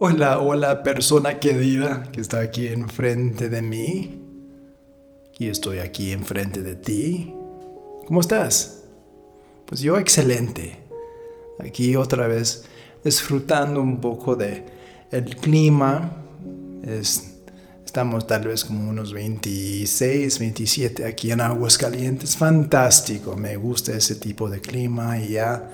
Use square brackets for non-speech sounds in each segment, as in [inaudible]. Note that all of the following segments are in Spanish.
Hola, hola persona querida que está aquí enfrente de mí. Y estoy aquí enfrente de ti. ¿Cómo estás? Pues yo excelente. Aquí otra vez disfrutando un poco de el clima. estamos tal vez como unos 26, 27 aquí en Aguascalientes. Fantástico, me gusta ese tipo de clima y ya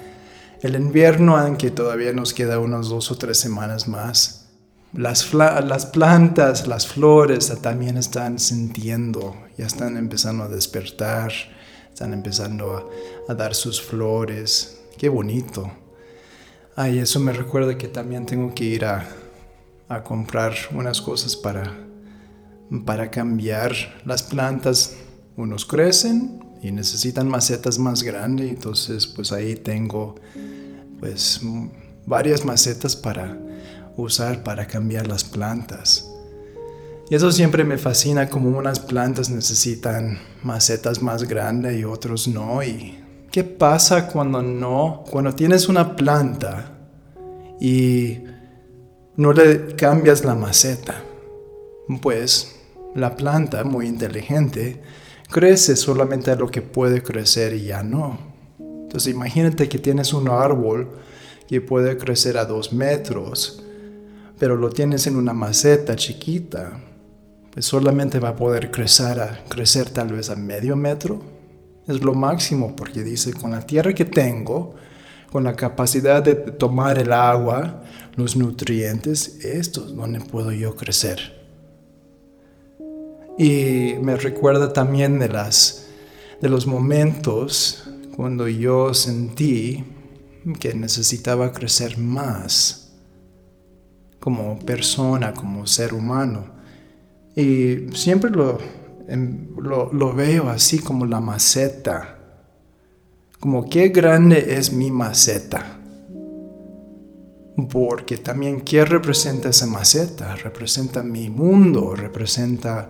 el invierno, aunque todavía nos queda unas dos o tres semanas más, las, las plantas, las flores también están sintiendo, ya están empezando a despertar, están empezando a, dar sus flores. Qué bonito. Ay, eso me recuerda que también tengo que ir a, a comprar unas cosas para, para cambiar las plantas. Unos crecen y necesitan macetas más grandes, entonces pues ahí tengo pues varias macetas para usar para cambiar las plantas. Y eso siempre me fascina como unas plantas necesitan macetas más grandes y otros no. ¿Y qué pasa cuando no? Cuando tienes una planta y no le cambias la maceta. Pues la planta, muy inteligente, crece solamente a lo que puede crecer y ya no. Entonces imagínate que tienes un árbol que puede crecer a dos metros, pero lo tienes en una maceta chiquita, pues solamente va a poder crecer, a, crecer tal vez a medio metro. Es lo máximo porque dice, con la tierra que tengo, con la capacidad de tomar el agua, los nutrientes, esto es donde puedo yo crecer. Y me recuerda también de, las, de los momentos cuando yo sentí que necesitaba crecer más como persona, como ser humano. Y siempre lo, em, lo, veo así como la maceta, como qué grande es mi maceta. Porque también, ¿qué representa esa maceta? Representa mi mundo, representa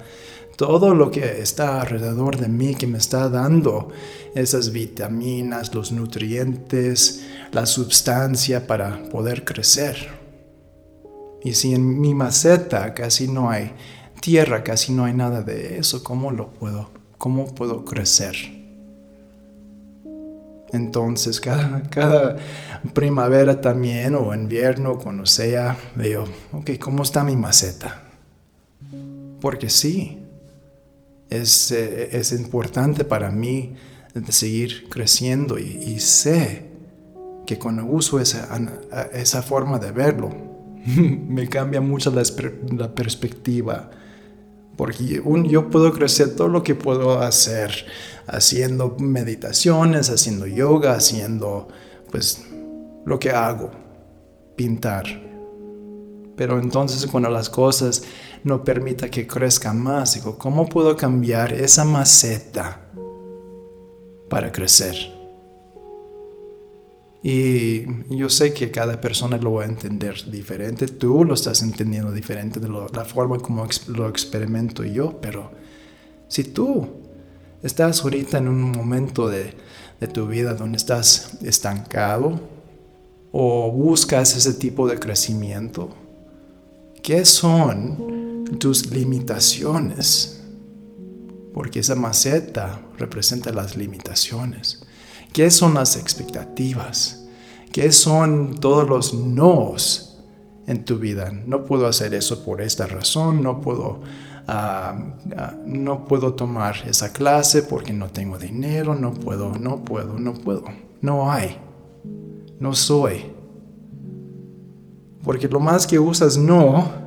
todo lo que está alrededor de mí que me está dando esas vitaminas, los nutrientes, la sustancia para poder crecer. Y si en mi maceta casi no hay tierra, casi no hay nada de eso, ¿cómo lo puedo? ¿Cómo puedo crecer? Entonces, cada, cada primavera también o invierno, cuando sea, veo, ok, ¿cómo está mi maceta? Porque sí, eh, es, importante para mí seguir creciendo y, sé que cuando uso esa, esa forma de verlo, [laughs] me cambia mucho la, perspectiva. Porque yo puedo crecer todo lo que puedo hacer, haciendo meditaciones, haciendo yoga, haciendo pues lo que hago, pintar. Pero entonces cuando las cosas no permita que crezca más, digo, ¿cómo puedo cambiar esa maceta para crecer? Y yo sé que cada persona lo va a entender diferente, tú lo estás entendiendo diferente de la forma como lo experimento yo, pero si tú estás ahorita en un momento de, de tu vida donde estás estancado o buscas ese tipo de crecimiento, ¿Qué son tus limitaciones? Porque esa maceta representa las limitaciones. ¿Qué son las expectativas? ¿Qué son todos los nos en tu vida? No puedo hacer eso por esta razón, no puedo, ah, ah, no puedo tomar esa clase porque no tengo dinero, no puedo, no puedo, no puedo. No hay. No soy. Porque lo más que usas no,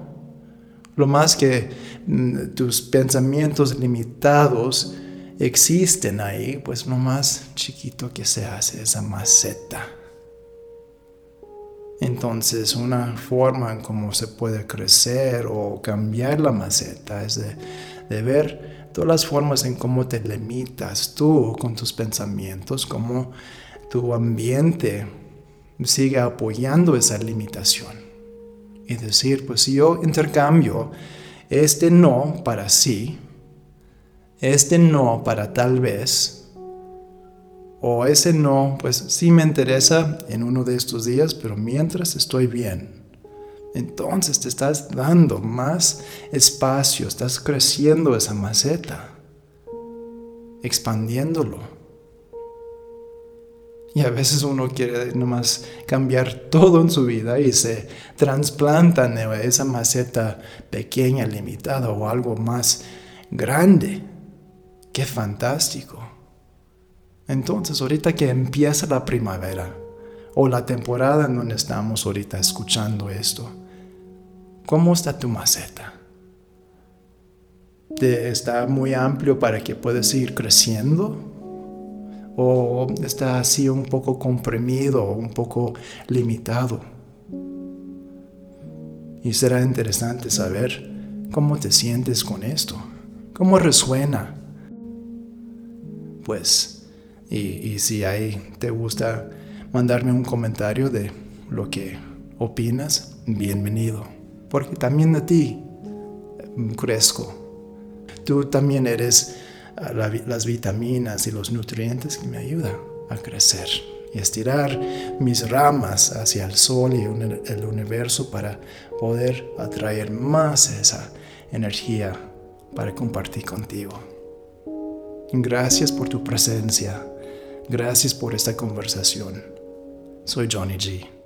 lo más que mm, tus pensamientos limitados existen ahí, pues lo más chiquito que se hace esa maceta. Entonces, una forma en cómo se puede crecer o cambiar la maceta es de, de, ver todas las formas en cómo te limitas tú con tus pensamientos, cómo tu ambiente sigue apoyando esa limitación y decir, pues si yo intercambio este no para sí, este no para tal vez, o ese no, pues sí me interesa en uno de estos días, pero mientras estoy bien. entonces te estás dando más espacio, estás creciendo esa maceta, expandiéndolo. Y a veces uno quiere nomás cambiar todo en su vida y se trasplanta en esa maceta pequeña, limitada o algo más grande. ¡Qué fantástico! Entonces, ahorita que empieza la primavera o la temporada en donde estamos ahorita escuchando esto, ¿cómo está tu maceta? ¿Está muy amplio para que puedas seguir creciendo? ¿O está así un poco comprimido, un poco limitado? Y será interesante saber cómo te sientes con esto, cómo resuena. Pues y, si ahí te gusta mandarme un comentario de lo que opinas, bienvenido. Porque también de ti mm, crezco. Tú también eres las vitaminas y los nutrientes que me ayudan a crecer y estirar mis ramas hacia el sol y el universo para poder atraer más esa energía para compartir contigo. Gracias por tu presencia. Gracias por esta conversación. Soy Johnny G.